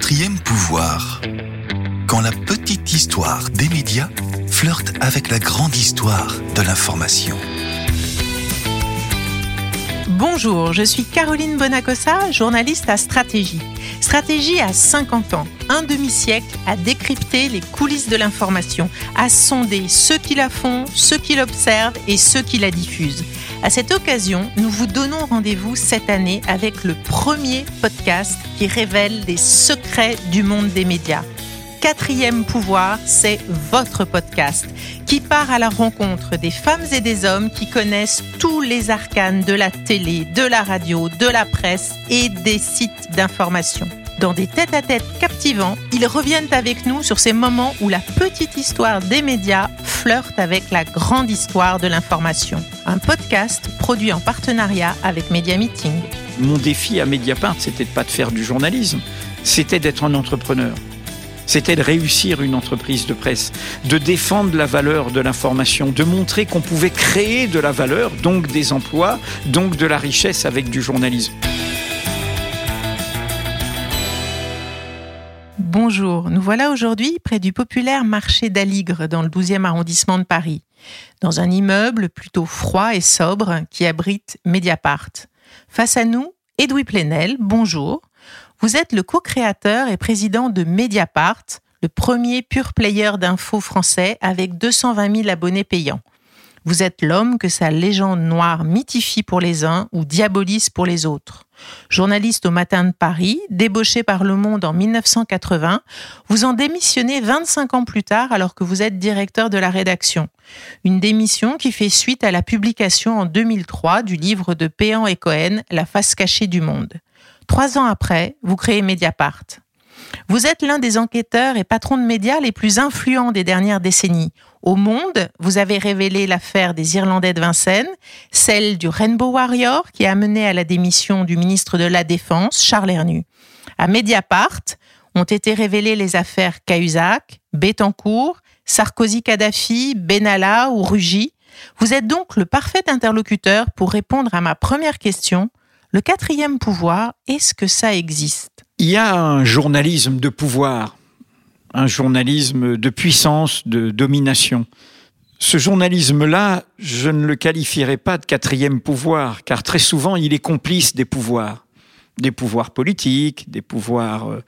quatrième pouvoir. Quand la petite histoire des médias flirte avec la grande histoire de l'information. Bonjour, je suis Caroline Bonacossa, journaliste à Stratégie. Stratégie a 50 ans, un demi-siècle à décrypter les coulisses de l'information, à sonder ceux qui la font, ceux qui l'observent et ceux qui la diffusent. À cette occasion, nous vous donnons rendez-vous cette année avec le premier podcast qui révèle les secrets du monde des médias. Quatrième pouvoir, c'est votre podcast qui part à la rencontre des femmes et des hommes qui connaissent tous les arcanes de la télé, de la radio, de la presse et des sites d'information. Dans des tête-à-tête captivants, ils reviennent avec nous sur ces moments où la petite histoire des médias flirte avec la grande histoire de l'information. Un podcast produit en partenariat avec Media Meeting. Mon défi à Mediapart, c'était pas de faire du journalisme, c'était d'être un entrepreneur. C'était de réussir une entreprise de presse, de défendre la valeur de l'information, de montrer qu'on pouvait créer de la valeur, donc des emplois, donc de la richesse avec du journalisme. Bonjour, nous voilà aujourd'hui près du populaire marché d'Aligre dans le 12e arrondissement de Paris, dans un immeuble plutôt froid et sobre qui abrite Mediapart. Face à nous, Edoui Plenel, bonjour. Vous êtes le co-créateur et président de Mediapart, le premier pure player d'infos français avec 220 000 abonnés payants. Vous êtes l'homme que sa légende noire mythifie pour les uns ou diabolise pour les autres. Journaliste au Matin de Paris, débauché par Le Monde en 1980, vous en démissionnez 25 ans plus tard alors que vous êtes directeur de la rédaction. Une démission qui fait suite à la publication en 2003 du livre de Péan et Cohen, La face cachée du monde. Trois ans après, vous créez Mediapart. Vous êtes l'un des enquêteurs et patrons de médias les plus influents des dernières décennies. Au Monde, vous avez révélé l'affaire des Irlandais de Vincennes, celle du Rainbow Warrior qui a mené à la démission du ministre de la Défense, Charles Hernu. À Mediapart, ont été révélées les affaires Cahuzac, Bettencourt, Sarkozy-Kadhafi, Benalla ou Rugy. Vous êtes donc le parfait interlocuteur pour répondre à ma première question. Le quatrième pouvoir, est-ce que ça existe? Il y a un journalisme de pouvoir un journalisme de puissance, de domination. Ce journalisme-là, je ne le qualifierais pas de quatrième pouvoir, car très souvent il est complice des pouvoirs, des pouvoirs politiques, des pouvoirs euh,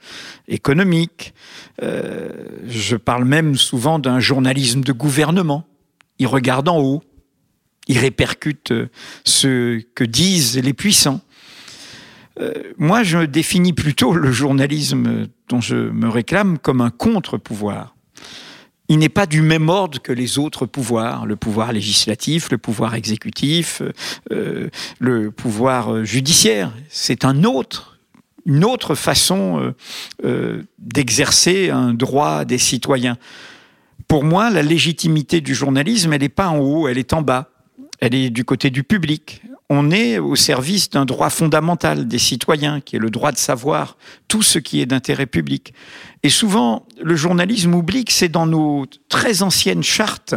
économiques. Euh, je parle même souvent d'un journalisme de gouvernement. Il regarde en haut, il répercute euh, ce que disent les puissants. Euh, moi, je définis plutôt le journalisme dont je me réclame comme un contre-pouvoir. Il n'est pas du même ordre que les autres pouvoirs, le pouvoir législatif, le pouvoir exécutif, euh, le pouvoir judiciaire. C'est un autre, une autre façon euh, d'exercer un droit des citoyens. Pour moi, la légitimité du journalisme, elle n'est pas en haut, elle est en bas. Elle est du côté du public on est au service d'un droit fondamental des citoyens, qui est le droit de savoir tout ce qui est d'intérêt public. Et souvent, le journalisme oublie que c'est dans nos très anciennes chartes.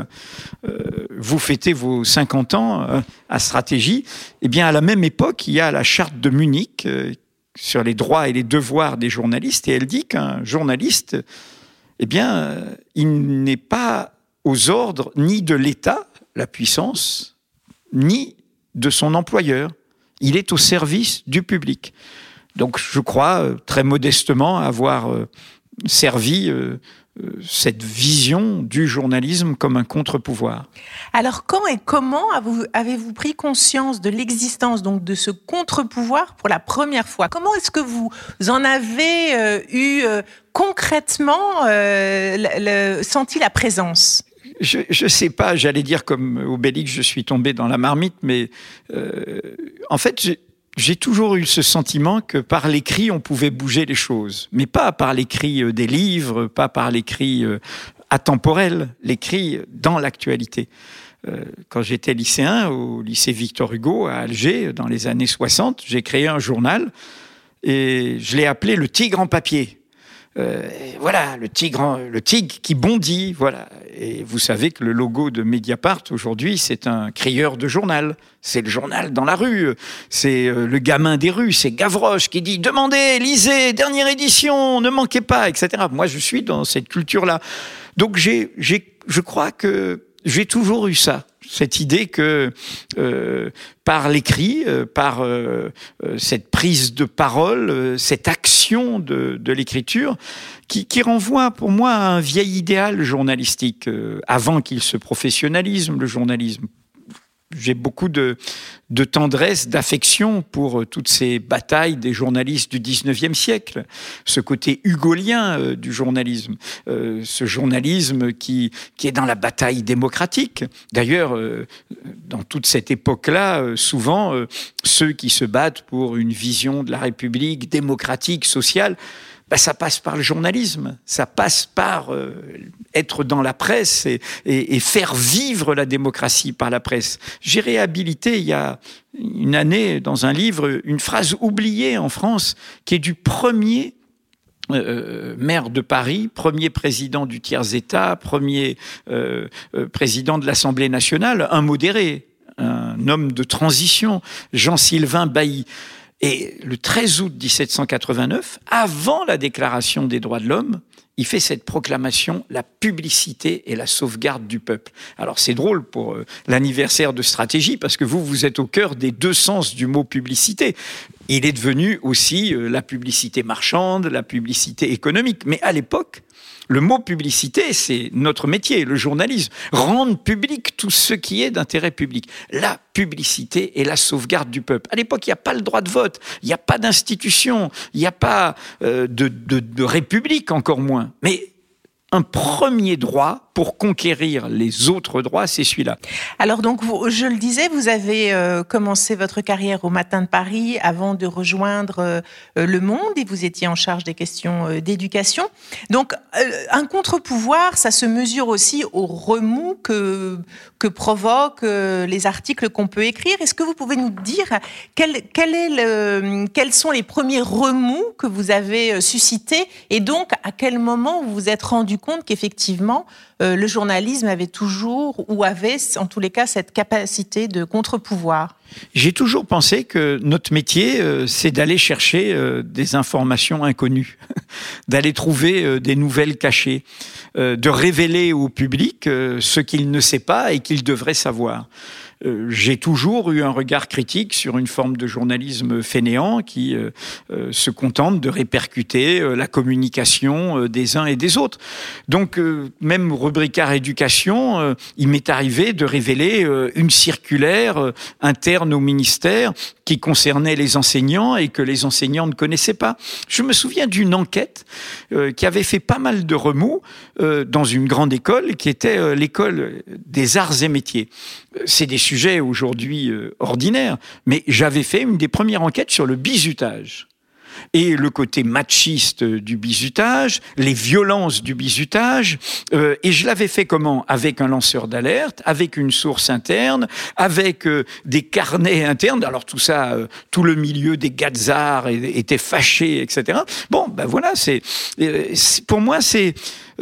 Euh, vous fêtez vos 50 ans euh, à stratégie. Eh bien, à la même époque, il y a la charte de Munich euh, sur les droits et les devoirs des journalistes, et elle dit qu'un journaliste, eh bien, il n'est pas aux ordres ni de l'État, la puissance, ni de son employeur. Il est au service du public. Donc je crois euh, très modestement avoir euh, servi euh, cette vision du journalisme comme un contre-pouvoir. Alors quand et comment avez-vous pris conscience de l'existence donc de ce contre-pouvoir pour la première fois? Comment est-ce que vous en avez eu concrètement senti la présence? Je ne sais pas, j'allais dire comme Obélix, je suis tombé dans la marmite, mais euh, en fait, j'ai toujours eu ce sentiment que par l'écrit, on pouvait bouger les choses, mais pas par l'écrit euh, des livres, pas par l'écrit euh, atemporel, l'écrit dans l'actualité. Quand j'étais lycéen au lycée Victor Hugo à Alger, dans les années 60, j'ai créé un journal et je l'ai appelé Le Tigre en papier. Voilà, le tigre, le tigre qui bondit, voilà. Et vous savez que le logo de Mediapart aujourd'hui, c'est un crieur de journal. C'est le journal dans la rue. C'est le gamin des rues. C'est Gavroche qui dit demandez, lisez, dernière édition, ne manquez pas, etc. Moi, je suis dans cette culture-là. Donc, j'ai, je crois que j'ai toujours eu ça cette idée que euh, par l'écrit, euh, par euh, cette prise de parole, cette action de, l'écriture, qui, renvoie pour moi à un vieil idéal journalistique, avant qu'il se professionnalise, le journalisme j'ai beaucoup de, tendresse, d'affection pour euh, toutes ces batailles des journalistes du 19e siècle, ce côté hugolien euh, du journalisme, euh, ce journalisme qui est dans la bataille démocratique. D'ailleurs, dans toute cette époque-là, souvent, ceux qui se battent pour une vision de la République démocratique, sociale, bah, ça passe par le journalisme, ça passe par euh, être dans la presse et, et, faire vivre la démocratie par la presse. J'ai réhabilité il y a une année dans un livre une phrase oubliée en France qui est du premier euh, euh, maire de Paris, premier président du tiers-État, premier euh, président de l'Assemblée nationale, un modéré, un homme de transition, Jean-Sylvain Bailly. Et le 13 août 1789, avant la déclaration des droits de l'homme, il fait cette proclamation, la publicité et la sauvegarde du peuple. Alors c'est drôle pour euh, l'anniversaire de stratégie, parce que vous, vous êtes au cœur des deux sens du mot publicité. Il est devenu aussi euh, la publicité marchande, la publicité économique. Mais à l'époque, le mot publicité, c'est notre métier, le journalisme. Rendre public tout ce qui est d'intérêt public. La publicité et la sauvegarde du peuple. À l'époque, il n'y a pas le droit de vote, il n'y a pas d'institution, il n'y a pas euh, de république encore moins. Mais un premier droit pour conquérir les autres droits, c'est celui-là. Alors donc, je le disais, vous avez euh, commencé votre carrière au Matin de Paris avant de rejoindre euh, Le Monde et vous étiez en charge des questions euh, d'éducation. Donc, un contre-pouvoir, ça se mesure aussi au remous que, que provoquent les articles qu'on peut écrire. Est-ce que vous pouvez nous dire quel, quels sont les premiers remous que vous avez suscités et donc à quel moment vous vous êtes rendu compte qu'effectivement, euh, le journalisme avait toujours, ou avait en tous les cas, cette capacité de contre-pouvoir J'ai toujours pensé que notre métier, euh, c'est d'aller chercher euh, des informations inconnues, d'aller trouver des nouvelles cachées, de révéler au public ce qu'il ne sait pas et qu'il devrait savoir. Euh, j'ai toujours eu un regard critique sur une forme de journalisme fainéant qui euh, euh, se contente de répercuter la communication des uns et des autres. Donc, même rubricard éducation, il m'est arrivé de révéler une circulaire interne au ministère qui concernait les enseignants et que les enseignants ne connaissaient pas. Je me souviens d'une enquête qui avait fait pas mal de remous dans une grande école qui était l'école des arts et métiers. C'est des sujet aujourd'hui euh, ordinaire, mais j'avais fait une des premières enquêtes sur le bizutage et le côté machiste du bizutage, les violences du bizutage. Euh, et je l'avais fait comment? Avec un lanceur d'alerte, avec une source interne, avec euh, des carnets internes. Alors tout ça, tout le milieu des gazards était fâché, etc. Bon, ben voilà, c'est pour moi c'est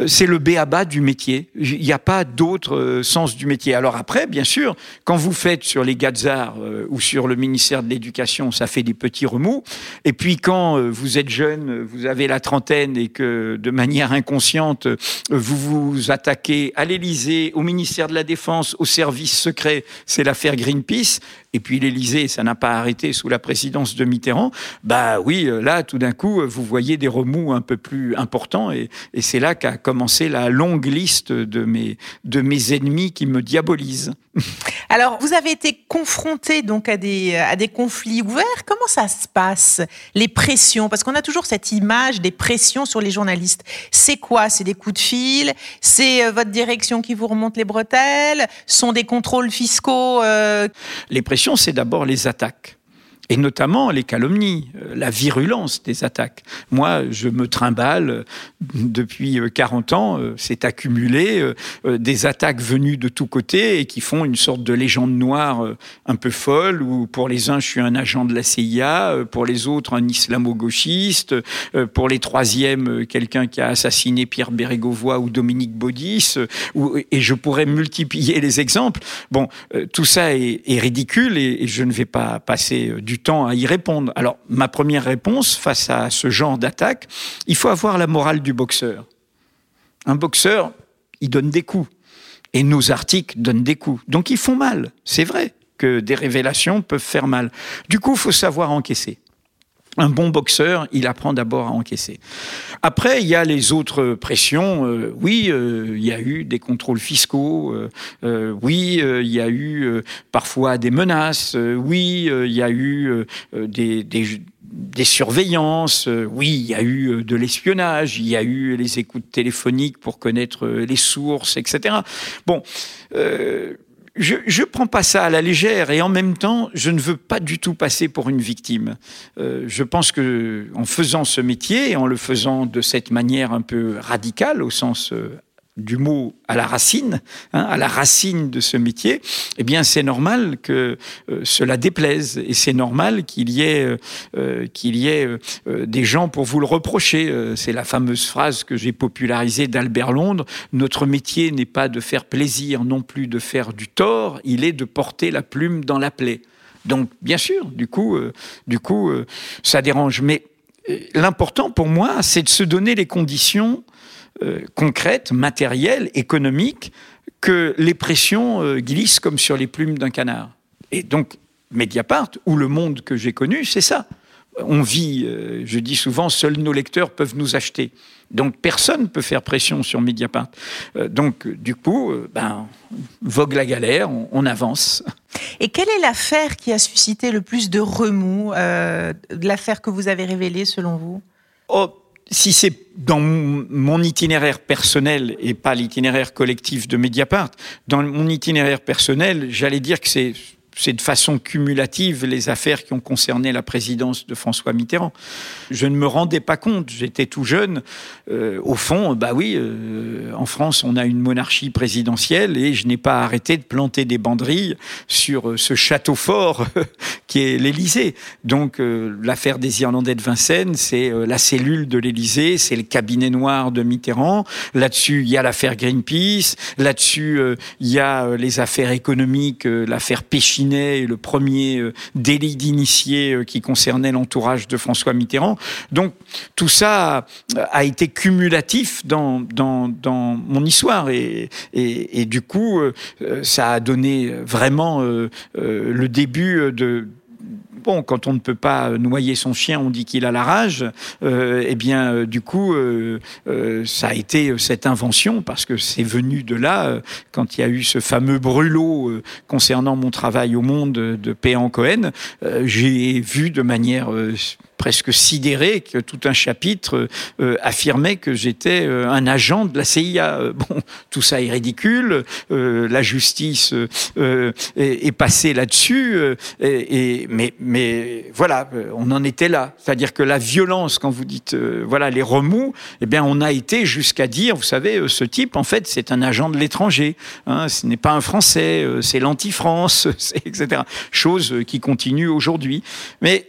c'est le béaba du métier. Il n'y a pas d'autre euh, sens du métier. Alors après, bien sûr, quand vous faites sur les Gazars euh, ou sur le ministère de l'Éducation, ça fait des petits remous. Et puis quand vous êtes jeune, vous avez la trentaine et que de manière inconsciente, vous vous attaquez à l'Élysée, au ministère de la Défense, au service secret, c'est l'affaire Greenpeace. Et puis l'Élysée, ça n'a pas arrêté sous la présidence de Mitterrand. Bah oui, là, tout d'un coup, vous voyez des remous un peu plus importants. Et c'est là qu'a commencer la longue liste de mes, de mes ennemis qui me diabolisent. Alors, vous avez été confronté donc à des, à des conflits ouverts. Comment ça se passe, les pressions? Parce qu'on a toujours cette image des pressions sur les journalistes. C'est quoi? C'est des coups de fil? C'est euh, votre direction qui vous remonte les bretelles? Sont des contrôles fiscaux euh? Les pressions, c'est d'abord les attaques. Et notamment les calomnies, euh, la virulence des attaques. Moi, je me trimballe euh, depuis 40 euh, ans, c'est accumulé des attaques venues de tous côtés et qui font une sorte de légende noire un peu folle, où pour les uns, je suis un agent de la CIA, pour les autres, un islamo-gauchiste, pour les troisièmes, quelqu'un qui a assassiné Pierre Bérégovoy ou Dominique Baudis, et je pourrais multiplier les exemples. Bon, tout ça est, ridicule et, et, je ne vais pas passer du temps à y répondre. Alors, ma première réponse face à ce genre d'attaque, il faut avoir la morale du boxeur. Un boxeur, il donne des coups. Et nos articles donnent des coups. Donc ils font mal. C'est vrai que des révélations peuvent faire mal. Du coup, il faut savoir encaisser. Un bon boxeur, il apprend d'abord à encaisser. Après, il y a les autres pressions. Euh, oui, euh, il y a eu des contrôles fiscaux. Euh, oui, il y a eu parfois des menaces. oui, il y a eu des, des surveillances, oui, il y a eu de l'espionnage, il y a eu les écoutes téléphoniques pour connaître les sources, etc. Bon, je ne prends pas ça à la légère et en même temps, je ne veux pas du tout passer pour une victime. Euh, je pense que en faisant ce métier, en le faisant de cette manière un peu radicale, au sens euh, du mot à la racine, hein, à la racine de ce métier, eh bien c'est normal que euh, cela déplaise et c'est normal qu'il y ait, euh, euh, qu'il y ait des gens pour vous le reprocher. c'est la fameuse phrase que j'ai popularisée d'Albert Londres notre métier n'est pas de faire plaisir non plus de faire du tort, il est de porter la plume dans la plaie. Donc bien sûr, du coup, du coup, ça dérange. Mais l'important pour moi, c'est de se donner les conditions euh, concrètes, matérielles, économiques, que les pressions euh, glissent comme sur les plumes d'un canard. Et donc, Mediapart, ou le monde que j'ai connu, c'est ça. On vit, euh, je dis souvent, seuls nos lecteurs peuvent nous acheter. Donc personne ne peut faire pression sur Mediapart. donc du coup, ben, vogue la galère, on, avance. Et quelle est l'affaire qui a suscité le plus de remous, l'affaire que vous avez révélée selon vous? Oh, si c'est dans mon itinéraire personnel et pas l'itinéraire collectif de Mediapart, dans mon itinéraire personnel, j'allais dire que c'est c'est de façon cumulative les affaires qui ont concerné la présidence de François Mitterrand. Je ne me rendais pas compte, j'étais tout jeune. Euh, au fond, bah oui, euh, en France, on a une monarchie présidentielle et je n'ai pas arrêté de planter des banderilles sur euh, ce château fort qui est l'Élysée. Donc, l'affaire des Irlandais de Vincennes, c'est la cellule de l'Élysée, c'est le cabinet noir de Mitterrand. Là-dessus, il y a l'affaire Greenpeace. Là-dessus, il y a les affaires économiques, l'affaire Péchin le premier euh, délit d'initié euh, qui concernait l'entourage de François Mitterrand. Donc tout ça a été cumulatif dans, dans, dans mon histoire et, et, du coup euh, ça a donné vraiment le début de quand on ne peut pas noyer son chien, on dit qu'il a la rage. Euh, eh bien, euh, du coup, euh, ça a été cette invention parce que c'est venu de là quand il y a eu ce fameux brûlot concernant mon travail au Monde de Péan Cohen. J'ai vu de manière presque sidéré que tout un chapitre euh, affirmait que j'étais euh, un agent de la CIA. Euh, bon, tout ça est ridicule. la justice est, passée là-dessus. Et, mais, voilà, on en était là. C'est-à-dire que la violence, quand vous dites voilà les remous, eh bien, on a été jusqu'à dire, vous savez, ce type, en fait, c'est un agent de l'étranger. Hein, ce n'est pas un Français, c'est l'anti-France, etc. Chose qui continue aujourd'hui. Mais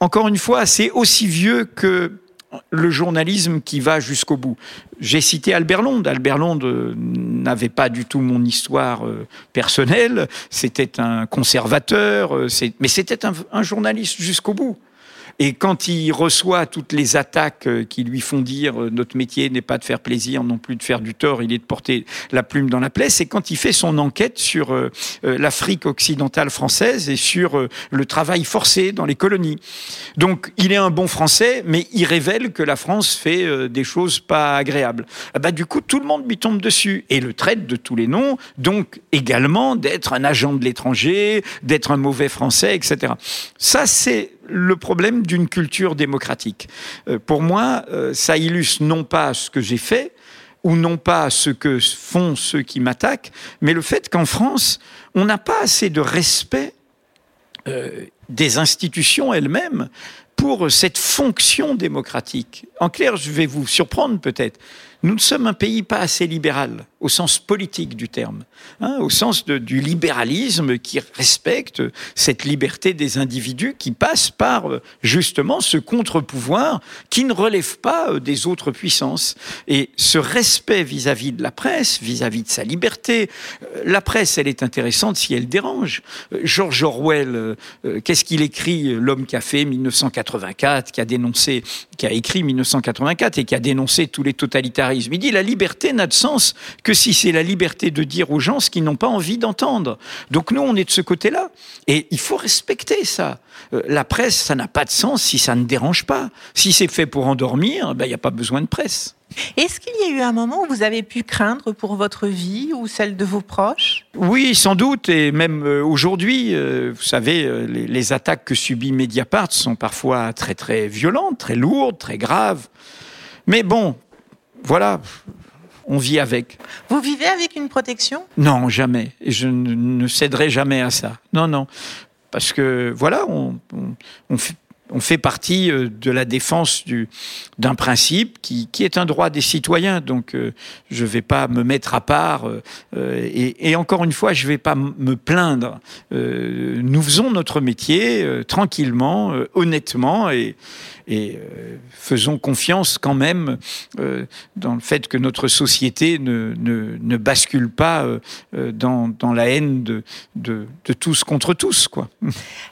encore une fois, c'est aussi vieux que le journalisme qui va jusqu'au bout. J'ai cité Albert Londres. Albert Londres euh, n'avait pas du tout mon histoire euh, personnelle. C'était un conservateur, euh, mais c'était un journaliste jusqu'au bout. Et quand il reçoit toutes les attaques euh, qui lui font dire euh, notre métier n'est pas de faire plaisir, non plus de faire du tort, il est de porter la plume dans la plaie, c'est quand il fait son enquête sur euh, l'Afrique occidentale française et sur le travail forcé dans les colonies. Donc il est un bon Français, mais il révèle que la France fait des choses pas agréables. Ah bah, du coup, tout le monde lui tombe dessus et le traite de tous les noms, donc également d'être un agent de l'étranger, d'être un mauvais Français, etc. Ça, c'est le problème d'une culture démocratique. Euh, pour moi, euh, ça illustre non pas ce que j'ai fait, ou non pas ce que font ceux qui m'attaquent, mais le fait qu'en France, on n'a pas assez de respect. Euh, des institutions elles-mêmes pour cette fonction démocratique. En clair, je vais vous surprendre peut-être. Nous ne sommes un pays pas assez libéral au sens politique du terme, hein, au sens de, du libéralisme qui respecte cette liberté des individus qui passe par euh, justement ce contre-pouvoir qui ne relève pas euh, des autres puissances. Et ce respect vis-à-vis de la presse, vis-à-vis de sa liberté, euh, la presse, elle est intéressante si elle dérange. George Orwell, qu'est-ce qu'il écrit, l'homme qui a fait 1984, qui a dénoncé, qui a écrit 1984 et qui a dénoncé tous les totalitarismes. Il dit la liberté n'a de sens que si c'est la liberté de dire aux gens ce qu'ils n'ont pas envie d'entendre. Donc nous, on est de ce côté-là. Et il faut respecter ça. Euh, la presse, ça n'a pas de sens si ça ne dérange pas. Si c'est fait pour endormir, ben, il n'y a pas besoin de presse. Est-ce qu'il y a eu un moment où vous avez pu craindre pour votre vie ou celle de vos proches? Oui, sans doute, et même euh, aujourd'hui, euh, vous savez, les, les, attaques que subit Mediapart sont parfois très très violentes, très lourdes, très graves. Mais bon, voilà, on vit avec. Vous vivez avec une protection? Non, jamais. Et je ne, céderai jamais à ça. Non, non. Parce que, voilà, on, fait, partie euh, de la défense d'un principe qui, est un droit des citoyens. Donc, euh, je ne vais pas me mettre à part. Euh, et, et, encore une fois, je ne vais pas me plaindre. nous faisons notre métier tranquillement, honnêtement. Et, et faisons confiance quand même dans le fait que notre société ne, ne, ne bascule pas dans, dans, la haine de, de, de, tous contre tous. Quoi.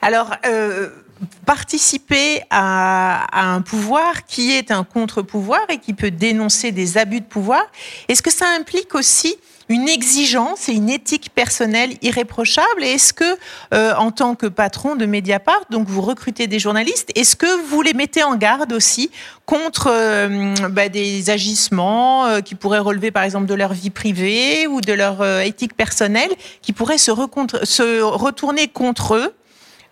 Alors, participer à, à, un pouvoir qui est un contre-pouvoir et qui peut dénoncer des abus de pouvoir, est-ce que ça implique aussi une exigence et une éthique personnelle irréprochable? Et est-ce que, euh, en tant que patron de Mediapart, donc vous recrutez des journalistes, est-ce que vous les mettez en garde aussi contre euh, bah, des agissements euh, qui pourraient relever, par exemple, de leur vie privée ou de leur éthique personnelle, qui pourraient se, se retourner contre eux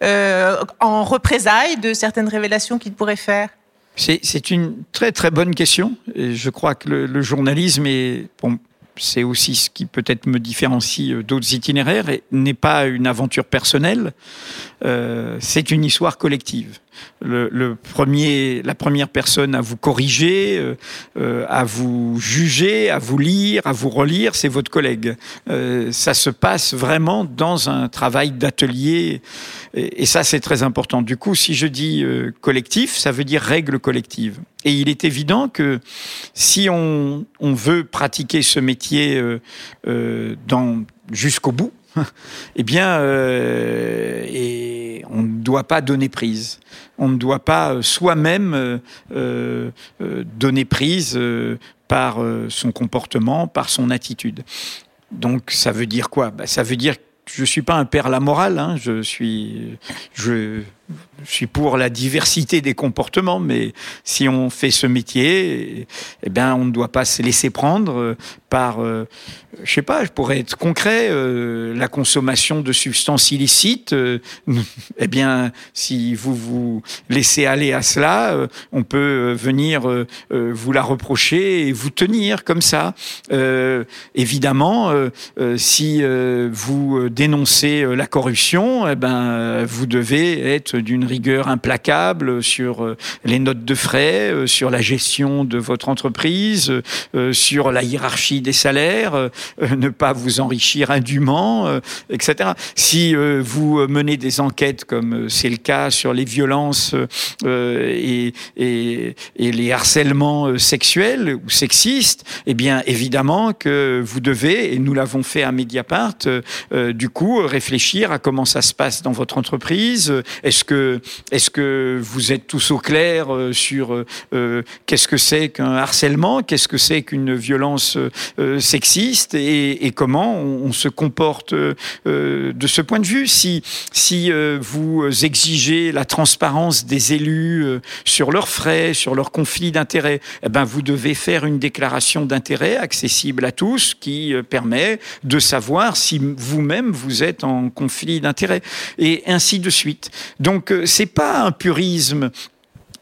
en représailles de certaines révélations qu'ils pourraient faire c'est une très très bonne question. Et je crois que le, le journalisme est, bon, c'est aussi ce qui peut-être me différencie euh, d'autres itinéraires, n'est pas une aventure personnelle, euh, c'est une histoire collective. Le, premier, la première personne à vous corriger, euh, euh, à vous juger, à vous lire, à vous relire, c'est votre collègue. ça se passe vraiment dans un travail d'atelier, et, ça c'est très important. Du coup, si je dis collectif, ça veut dire règle collective. Et il est évident que si on, veut pratiquer ce métier jusqu'au bout, eh bien, euh, on ne doit pas donner prise. On ne doit pas euh, soi-même euh, euh, donner prise par son comportement, par son attitude. Donc, ça veut dire quoi? Bah, Ça veut dire que je suis pas un père la morale. Hein, je suis, je je suis pour la diversité des comportements, mais si on fait ce métier, eh bien, on ne doit pas se laisser prendre euh, par, euh, je sais pas, je pourrais être concret, euh, la consommation de substances illicites. eh bien, si vous vous laissez aller à cela, on peut venir vous la reprocher et vous tenir comme ça. évidemment, si vous dénoncez la corruption, eh ben, vous devez être d'une rigueur implacable sur euh, les notes de frais, euh, sur la gestion de votre entreprise, euh, sur la hiérarchie des salaires, ne pas vous enrichir indûment, etc. Si vous menez des enquêtes comme c'est le cas sur les violences et, les harcèlements sexuels ou sexistes, eh bien évidemment que vous devez, et nous l'avons fait à Mediapart, du coup réfléchir à comment ça se passe dans votre entreprise. Est-ce que vous êtes tous au clair euh, sur euh, euh, qu'est-ce que c'est qu'un harcèlement, qu'est-ce que c'est qu'une violence sexiste et, comment on, se comporte de ce point de vue? Si, si vous exigez la transparence des élus sur leurs frais, sur leurs conflits d'intérêts, eh ben vous devez faire une déclaration d'intérêt accessible à tous qui permet de savoir si vous-même vous êtes en conflit d'intérêts et ainsi de suite. Donc c'est pas un purisme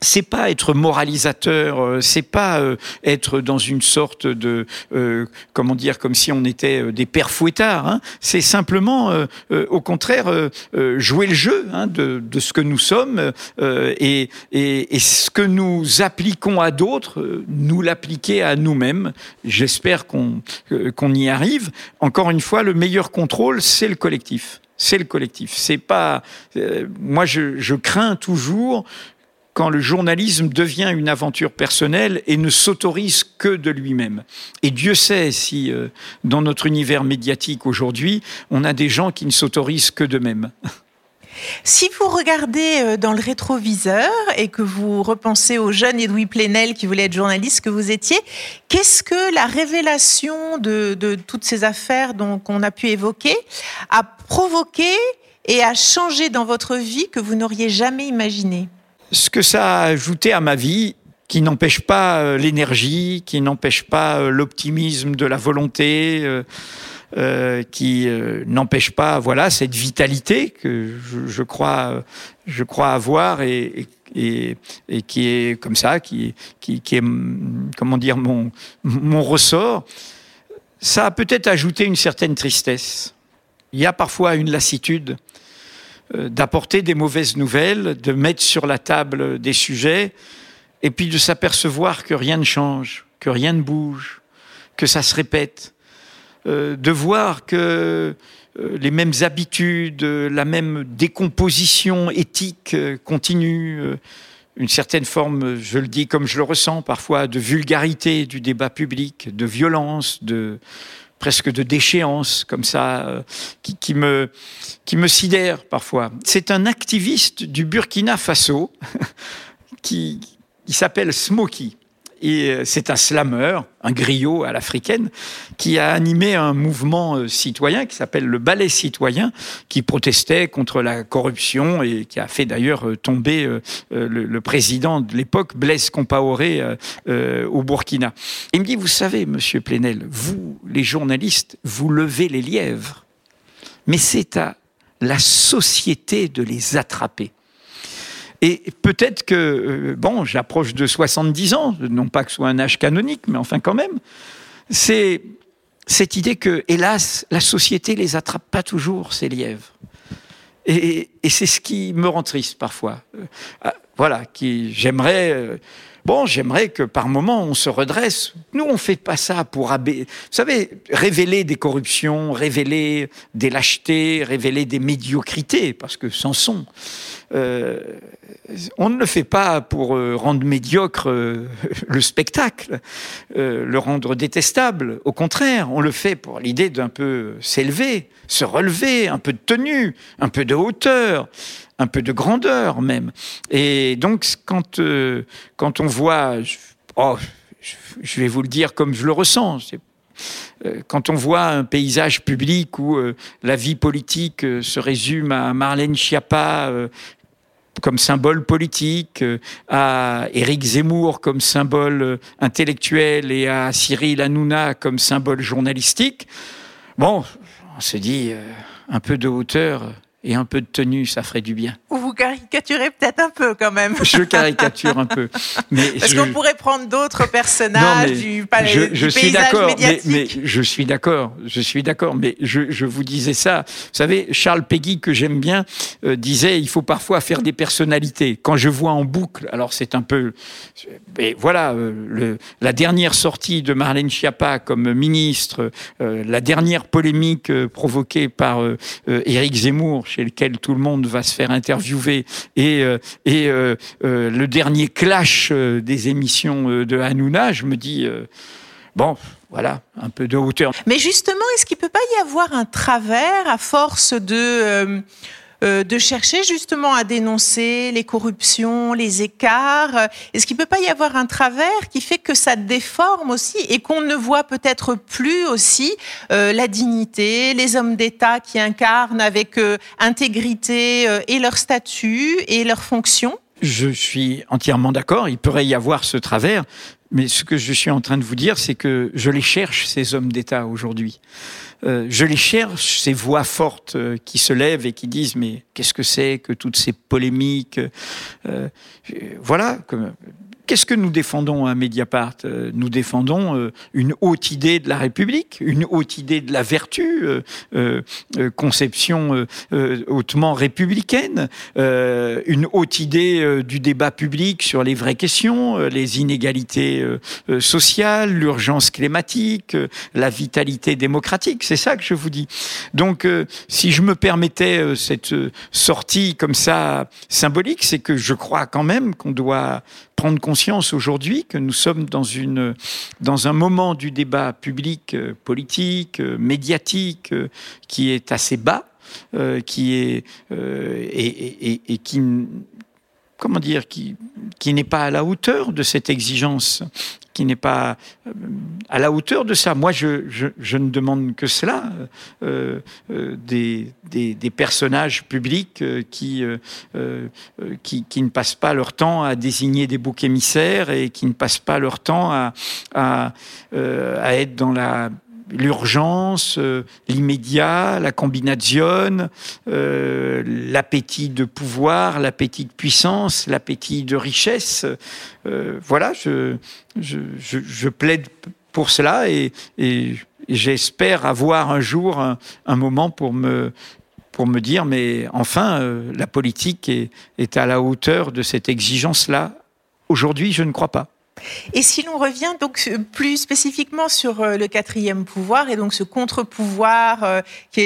c'est pas être moralisateur, euh, c'est pas euh, être dans une sorte de euh, comment dire comme si on était des pères fouettards. Hein. C'est simplement, au contraire, jouer le jeu hein, de, ce que nous sommes et, et, et, ce que nous appliquons à d'autres, nous l'appliquer à nous-mêmes. J'espère qu'on qu'on y arrive. Encore une fois, le meilleur contrôle, c'est le collectif c'est le collectif. C'est pas. moi, je, je, crains toujours quand le journalisme devient une aventure personnelle et ne s'autorise que de lui-même. Et Dieu sait si, euh, dans notre univers médiatique aujourd'hui, on a des gens qui ne s'autorisent que d'eux-mêmes. Si vous regardez euh, dans le rétroviseur et que vous repensez au jeune Edoui Plenel qui voulait être journaliste que vous étiez, qu'est-ce que la révélation de, toutes ces affaires qu'on a pu évoquer a provoqué et a changé dans votre vie que vous n'auriez jamais imaginé? Ce que ça a ajouté à ma vie, qui n'empêche pas euh, l'énergie, qui n'empêche pas euh, l'optimisme de la volonté, qui n'empêche pas voilà cette vitalité que je, crois je crois avoir et, qui est comme ça, qui, est comment dire mon ressort. Ça a peut-être ajouté une certaine tristesse. Il y a parfois une lassitude euh, d'apporter des mauvaises nouvelles, de mettre sur la table des sujets, et puis de s'apercevoir que rien ne change, que rien ne bouge, que ça se répète, euh, de voir que euh, les mêmes habitudes, la même décomposition éthique continue, une certaine forme, je le dis comme je le ressens parfois, de vulgarité du débat public, de violence, de presque de déchéance comme ça, euh, qui, me, sidère parfois. C'est un activiste du Burkina Faso qui, qui s'appelle Smokey. Et euh, c'est un slammer, un griot à l'africaine, qui a animé un mouvement euh, citoyen qui s'appelle le Ballet citoyen, qui protestait contre la corruption et qui a fait d'ailleurs euh, tomber le, président de l'époque, Blaise Compaoré, au Burkina. Il me dit, vous savez, monsieur Plenel, vous, les journalistes, vous levez les lièvres, mais c'est à la société de les attraper. Et peut-être que, euh, bon, j'approche de 70 ans, non pas que ce soit un âge canonique, mais enfin quand même, c'est cette idée que, hélas, la société les attrape pas toujours, ces lièvres. Et, c'est ce qui me rend triste parfois. Euh, ah, voilà, qui j'aimerais. Euh, bon, j'aimerais que par moment on se redresse. Nous, on fait pas ça pour. Vous savez, révéler des corruptions, révéler des lâchetés, révéler des médiocrités, parce que c'en sont. Euh, on ne le fait pas pour euh, rendre médiocre euh, le spectacle, le rendre détestable. Au contraire, on le fait pour l'idée d'un peu s'élever, se relever, un peu de tenue, un peu de hauteur, un peu de grandeur même. Et donc, quand, quand on voit, oh, je vais vous le dire comme je le ressens, quand on voit un paysage public où la vie politique se résume à Marlène Schiappa comme symbole politique, euh, à Éric Zemmour comme symbole euh, intellectuel et à Cyril Hanouna comme symbole journalistique, bon, on se dit euh, un peu de hauteur et un peu de tenue, ça ferait du bien. Ou vous caricaturez peut-être un peu quand même. Je caricature un peu. Mais Parce qu'on pourrait prendre d'autres personnages du, palais, je, je suis d'accord, mais, je suis d'accord, je suis d'accord, mais je, je, vous disais ça. Vous savez, Charles Peggy, que j'aime bien, euh, disait il faut parfois faire des personnalités. Quand je vois en boucle, alors c'est un peu. Mais voilà, euh, le, la dernière sortie de Marlène Schiappa comme ministre, euh, la dernière polémique provoquée par Éric Zemmour chez lequel tout le monde va se faire interviewer, et, euh, et euh, euh, le dernier clash des émissions de Hanouna, je me dis, bon, voilà, un peu de hauteur. Mais justement, est-ce qu'il ne peut pas y avoir un travers à force de euh, de chercher justement à dénoncer les corruptions, les écarts. Est-ce qu'il peut pas y avoir un travers qui fait que ça déforme aussi et qu'on ne voit peut-être plus aussi euh, la dignité, les hommes d'État qui incarnent avec euh, intégrité et leur statut et leur fonction Je suis entièrement d'accord, il pourrait y avoir ce travers, mais ce que je suis en train de vous dire, c'est que je les cherche, ces hommes d'État, aujourd'hui. Euh, je les cherche, ces voix fortes euh, qui se lèvent et qui disent, mais qu'est-ce que c'est que toutes ces polémiques euh, Voilà, Qu'est-ce que nous défendons à Mediapart? Euh, Nous défendons euh, une haute idée de la République, une haute idée de la vertu, euh, conception hautement républicaine, une haute idée du débat public sur les vraies questions, les inégalités sociales, l'urgence climatique, la vitalité démocratique. C'est ça que je vous dis. Donc, si je me permettais cette sortie comme ça symbolique, c'est que je crois quand même qu'on doit prendre conscience aujourd'hui que nous sommes dans, une, dans un moment du débat public, euh, politique, euh, médiatique, euh, qui est assez bas, qui est et, et, qui comment dire qui, qui n'est pas à la hauteur de cette exigence qui n'est pas euh, à la hauteur de ça. Moi, je, je, ne demande que cela euh, euh, des, des, personnages publics qui, qui, qui, ne passent pas leur temps à désigner des boucs émissaires et qui ne passent pas leur temps à, à, à être dans la l'urgence, euh, l'immédiat, la combinaison, euh, l'appétit de pouvoir, l'appétit de puissance, l'appétit de richesse. Euh, voilà, je, plaide pour cela et, j'espère avoir un jour un, moment pour me, pour me dire, mais enfin, la politique est à la hauteur de cette exigence-là. Aujourd'hui, je ne crois pas. Et si l'on revient donc plus spécifiquement sur euh, le quatrième pouvoir et donc ce contre-pouvoir euh, qui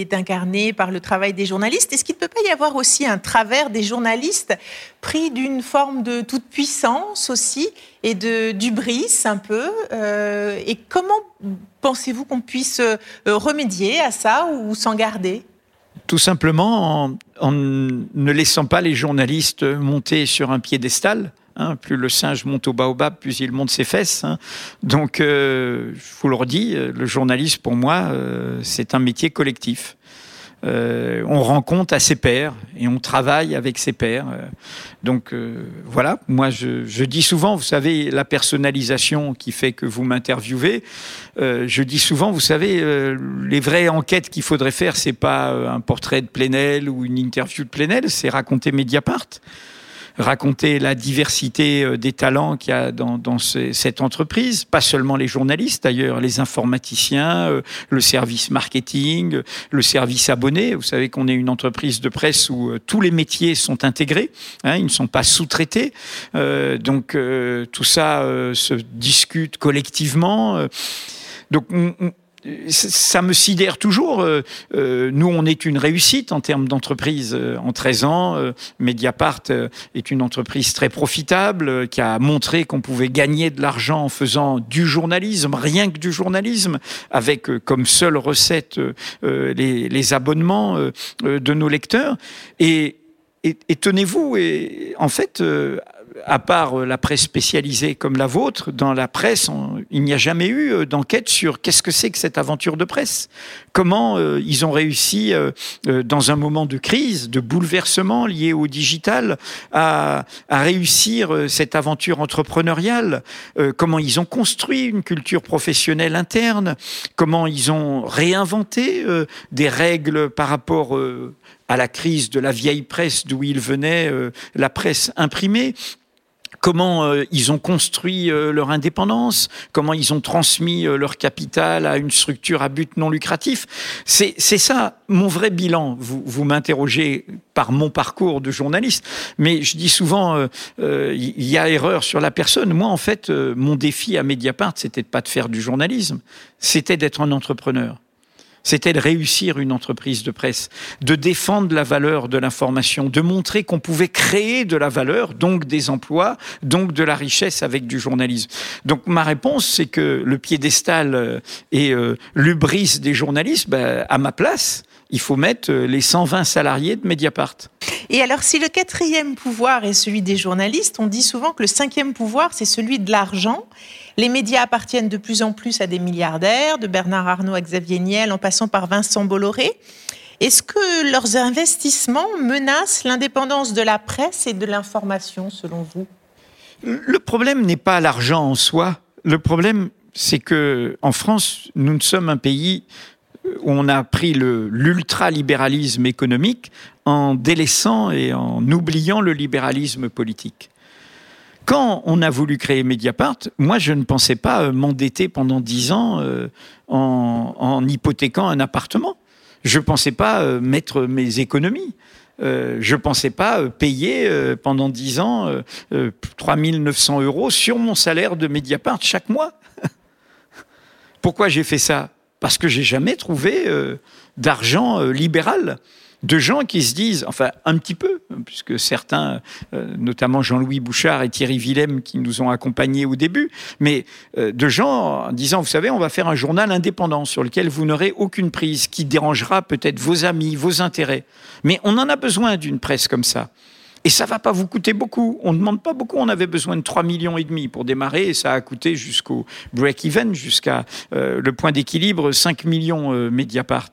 est, incarné par le travail des journalistes, est-ce qu'il ne peut pas y avoir aussi un travers des journalistes pris d'une forme de toute puissance aussi et de d'ubris un peu euh, Et comment pensez-vous qu'on puisse remédier à ça ou s'en garder? Tout simplement en, en, ne laissant pas les journalistes monter sur un piédestal, Hein, plus le singe monte au baobab, plus il monte ses fesses. Hein. Donc, euh, je vous le redis, euh, le journaliste, pour moi, euh, c'est un métier collectif. on rencontre à ses pairs et on travaille avec ses pairs. donc voilà, moi je, dis souvent, vous savez, la personnalisation qui fait que vous m'interviewez, je dis souvent, vous savez, les vraies enquêtes qu'il faudrait faire, c'est pas un portrait de Plenel ou une interview de Plenel, c'est raconter Mediapart raconter la diversité euh, des talents qu'il y a dans, dans cette entreprise, pas seulement les journalistes d'ailleurs, les informaticiens, euh, le service marketing, le service abonné. Vous savez qu'on est une entreprise de presse où euh, tous les métiers sont intégrés, hein, ils ne sont pas sous-traités. donc tout ça se discute collectivement. donc ça me sidère toujours. Euh, euh, nous, on est une réussite en termes d'entreprise euh, en 13 ans. Mediapart est une entreprise très profitable qui a montré qu'on pouvait gagner de l'argent en faisant du journalisme, rien que du journalisme, avec comme seule recette les, abonnements de nos lecteurs. Et, tenez-vous, en fait, à part euh, la presse spécialisée comme la vôtre, dans la presse, il n'y a jamais eu euh, d'enquête sur qu'est-ce que c'est que cette aventure de presse. Comment euh, ils ont réussi, dans un moment de crise, de bouleversement lié au digital, à, réussir cette aventure entrepreneuriale? comment ils ont construit une culture professionnelle interne? Comment ils ont réinventé des règles par rapport à la crise de la vieille presse d'où ils venaient, la presse imprimée comment euh, ils ont construit euh, leur indépendance, comment ils ont transmis euh, leur capital à une structure à but non lucratif? C'est ça mon vrai bilan. Vous, vous m'interrogez par mon parcours de journaliste, mais je dis souvent, il y a erreur sur la personne. Moi, en fait, mon défi à Mediapart, c'était pas de faire du journalisme, c'était d'être un entrepreneur c'était de réussir une entreprise de presse, de défendre la valeur de l'information, de montrer qu'on pouvait créer de la valeur, donc des emplois, donc de la richesse avec du journalisme. Donc ma réponse, c'est que le piédestal euh, et euh, l'ubris des journalistes, ben, à ma place, il faut mettre euh, les 120 salariés de Mediapart. Et alors, si le quatrième pouvoir est celui des journalistes, on dit souvent que le cinquième pouvoir, c'est celui de l'argent. Les médias appartiennent de plus en plus à des milliardaires, de Bernard Arnault à Xavier Niel, en passant par Vincent Bolloré. Est-ce que leurs investissements menacent l'indépendance de la presse et de l'information, selon vous? Le problème n'est pas l'argent en soi. Le problème, c'est que en France, nous ne sommes un pays on a pris l'ultralibéralisme économique en délaissant et en oubliant le libéralisme politique. Quand on a voulu créer Mediapart, moi je ne pensais pas euh, m'endetter pendant dix ans euh, en, hypothéquant un appartement. Je ne pensais pas euh, mettre mes économies. je ne pensais pas payer pendant dix ans 3900 euros sur mon salaire de Mediapart chaque mois. Pourquoi j'ai fait ça? Parce que j'ai jamais trouvé d'argent libéral de gens qui se disent, enfin un petit peu, puisque certains, euh, notamment Jean-Louis Bouchard et Thierry Willem, qui nous ont accompagnés au début, mais euh, de gens en disant, vous savez, on va faire un journal indépendant sur lequel vous n'aurez aucune prise, qui dérangera peut-être vos amis, vos intérêts. Mais on en a besoin d'une presse comme ça. Et ça va pas vous coûter beaucoup. On ne demande pas beaucoup. On avait besoin de 3 millions et demi pour démarrer et ça a coûté jusqu'au break-even, jusqu'à euh, le point d'équilibre 5 millions Mediapart.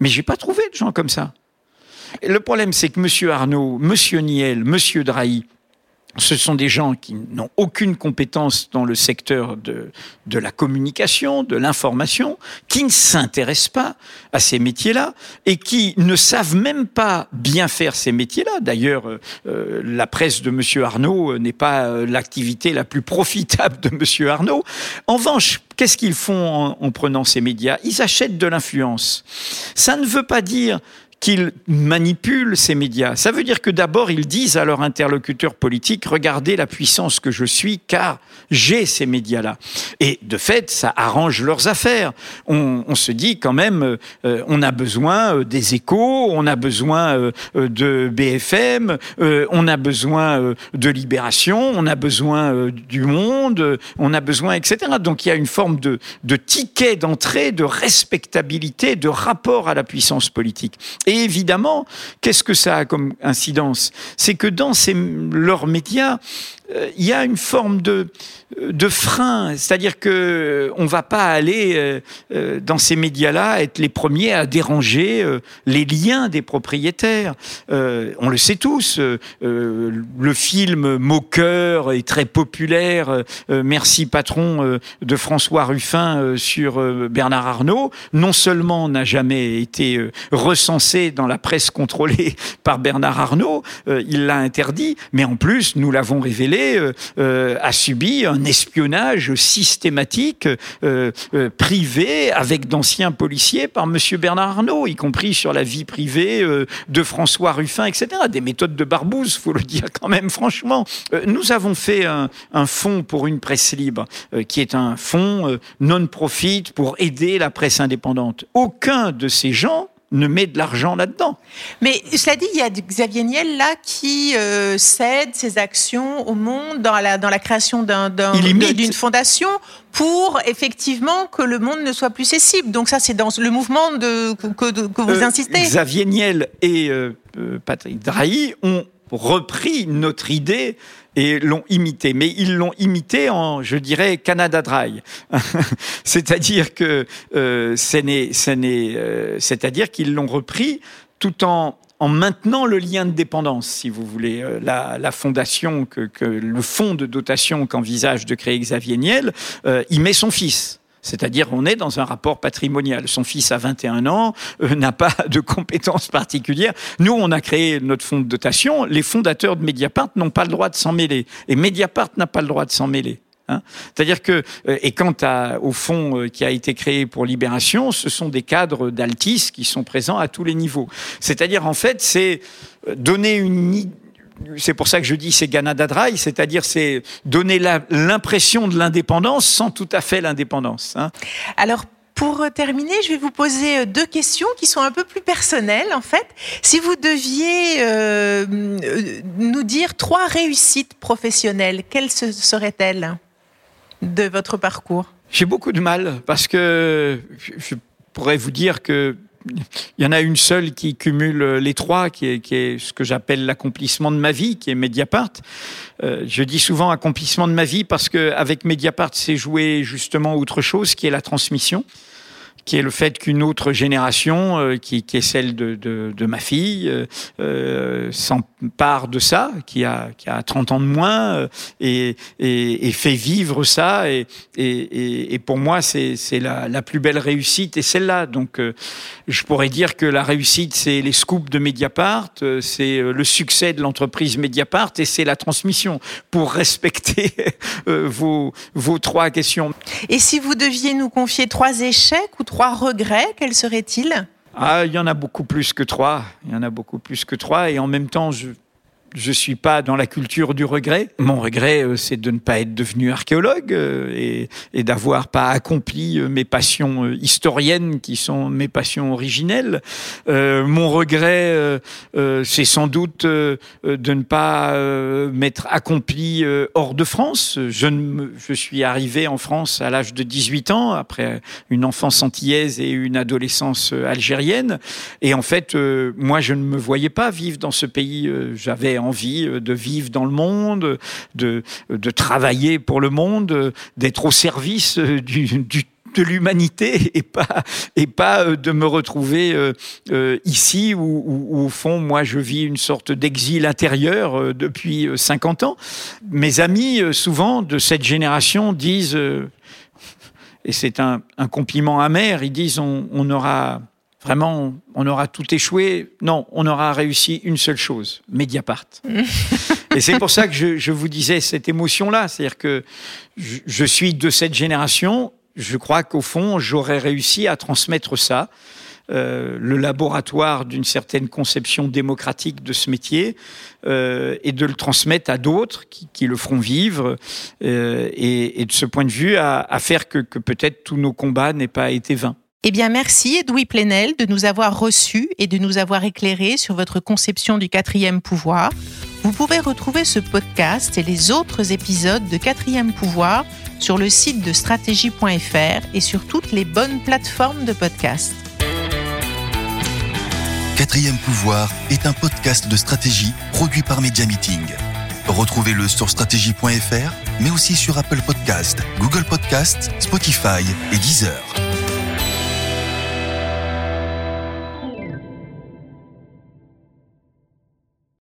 Mais j'ai pas trouvé de gens comme ça. Le problème, c'est que M. Arnaud, M. Niel, M. Drahi, ce sont des gens qui n'ont aucune compétence dans le secteur de, de la communication, de l'information, qui ne s'intéressent pas à ces métiers-là et qui ne savent même pas bien faire ces métiers-là. D'ailleurs, euh, euh, la presse de M. Arnaud n'est pas euh, l'activité la plus profitable de M. Arnaud. En revanche, qu'est-ce qu'ils font en prenant ces médias? Ils achètent de l'influence. Ça ne veut pas dire qu'ils manipulent ces médias. Ça veut dire que d'abord, ils disent à leurs interlocuteurs politiques, regardez la puissance que je suis, car j'ai ces médias-là. Et de fait, ça arrange leurs affaires. On, se dit quand même, euh, on a besoin euh, des échos, on a besoin euh, de BFM, on a besoin de Libération, on a besoin du Monde, on a besoin, etc. Donc il y a une forme de, de ticket d'entrée, de respectabilité, de rapport à la puissance politique. Et évidemment, qu'est-ce que ça a comme incidence? C'est que dans leurs médias, il y a une forme de, frein, c'est-à-dire que on va pas aller euh, euh, dans ces médias-là être les premiers à déranger les liens des propriétaires. on le sait tous, le film Moqueur est très populaire. Merci patron de François Ruffin sur Bernard Arnault. Non seulement n'a jamais été recensé dans la presse contrôlée par Bernard Arnault, il l'a interdit, mais en plus nous l'avons révélé euh, euh, a subi un espionnage systématique euh, privé avec d'anciens policiers par M. Bernard Arnault, y compris sur la vie privée de François Ruffin, etc. Des méthodes de barbouze, faut le dire quand même franchement. nous avons fait un, un fonds pour une presse libre, qui est un fonds non-profit pour aider la presse indépendante. Aucun de ces gens ne met de l'argent là-dedans. Mais cela dit, il y a Xavier Niel là qui euh, cède ses actions au monde dans la, dans la création d'une fondation pour effectivement que le monde ne soit plus cessible. Donc ça, c'est dans le mouvement de, que, vous euh, insistez. Xavier Niel et euh, Patrick Drahi ont repris notre idée et l'ont imité. Mais ils l'ont imité en, je dirais, Canada Dry. c'est-à-dire que euh, euh, c'est-à-dire qu'ils l'ont repris tout en en maintenant le lien de dépendance, si vous voulez. Euh, la, fondation, que, le fonds de dotation qu'envisage de créer Xavier Niel, il met son fils. C'est-à-dire, on est dans un rapport patrimonial. Son fils a 21 ans, euh, n'a pas de compétences particulières. Nous, on a créé notre fonds de dotation. Les fondateurs de Mediapart n'ont pas le droit de s'en mêler. Et Mediapart n'a pas le droit de s'en mêler. Hein. C'est-à-dire que, euh, et quant au fonds euh, qui a été créé pour Libération, ce sont des cadres d'Altis qui sont présents à tous les niveaux. C'est-à-dire, en fait, c'est donner une c'est pour ça que je dis c'est Ghana Dry, c'est-à-dire c'est donner l'impression de l'indépendance sans tout à fait l'indépendance. Hein. Alors pour terminer, je vais vous poser euh, deux questions qui sont un peu plus personnelles en fait. Si vous deviez euh, euh, nous dire trois réussites professionnelles, quelles seraient-elles de votre parcours? J'ai beaucoup de mal parce que je pourrais vous dire que il y en a une seule qui cumule les trois, qui est, ce que j'appelle l'accomplissement de ma vie, qui est Mediapart. Euh, je dis souvent accomplissement de ma vie parce qu'avec Mediapart, c'est jouer justement autre chose, qui est la transmission qui est le fait qu'une autre génération, euh, qui, est celle de, ma fille, euh, euh s'empare de ça, qui a, qui a 30 ans de moins, et, fait vivre ça. Et pour moi, c'est la, la, plus belle réussite, et celle-là. Donc, je pourrais dire que la réussite, c'est les scoops de Mediapart, c'est le succès de l'entreprise Mediapart, et c'est la transmission. Pour respecter vos, vos trois questions. Et si vous deviez nous confier trois échecs ou trois regrets, quels seraient-ils? Ah, il y en a beaucoup plus que trois. Il y en a beaucoup plus que trois. Et en même temps, je, je suis pas dans la culture du regret. Mon regret, euh, c'est de ne pas être devenu archéologue euh, et, d'avoir pas accompli euh, mes passions historiennes qui sont mes passions originelles. Mon regret, c'est sans doute de ne pas m'être accompli hors de France. Je, ne, je suis arrivé en France à l'âge de 18 ans, après une enfance antillaise et une adolescence algérienne. Et en fait, moi, je ne me voyais pas vivre dans ce pays. J'avais envie euh, de vivre dans le monde, de, de travailler pour le monde, d'être au service euh, de l'humanité et pas et pas euh, de me retrouver ici où, au fond moi je vis une sorte d'exil intérieur depuis 50 ans. Mes amis souvent de cette génération disent et c'est un, compliment amer, ils disent on aura Vraiment, on aura tout échoué. Non, on aura réussi une seule chose, Mediapart. Et c'est pour ça que je, je, vous disais cette émotion-là. C'est-à-dire que je, je, suis de cette génération. Je crois qu'au fond, j'aurais réussi à transmettre ça. Euh, le laboratoire d'une certaine conception démocratique de ce métier euh, et de le transmettre à d'autres qui, qui, le feront vivre euh, et, et, de ce point de vue à, à faire que, que peut-être tous nos combats n'aient pas été vains. Eh bien, merci Edoui Plenel de nous avoir reçus et de nous avoir éclairés sur votre conception du quatrième pouvoir. Vous pouvez retrouver ce podcast et les autres épisodes de Quatrième Pouvoir sur le site de stratégie.fr et sur toutes les bonnes plateformes de podcast. Quatrième Pouvoir est un podcast de stratégie produit par Media Meeting. Retrouvez-le sur stratégie.fr, mais aussi sur Apple Podcast, Google Podcast, Spotify et Deezer.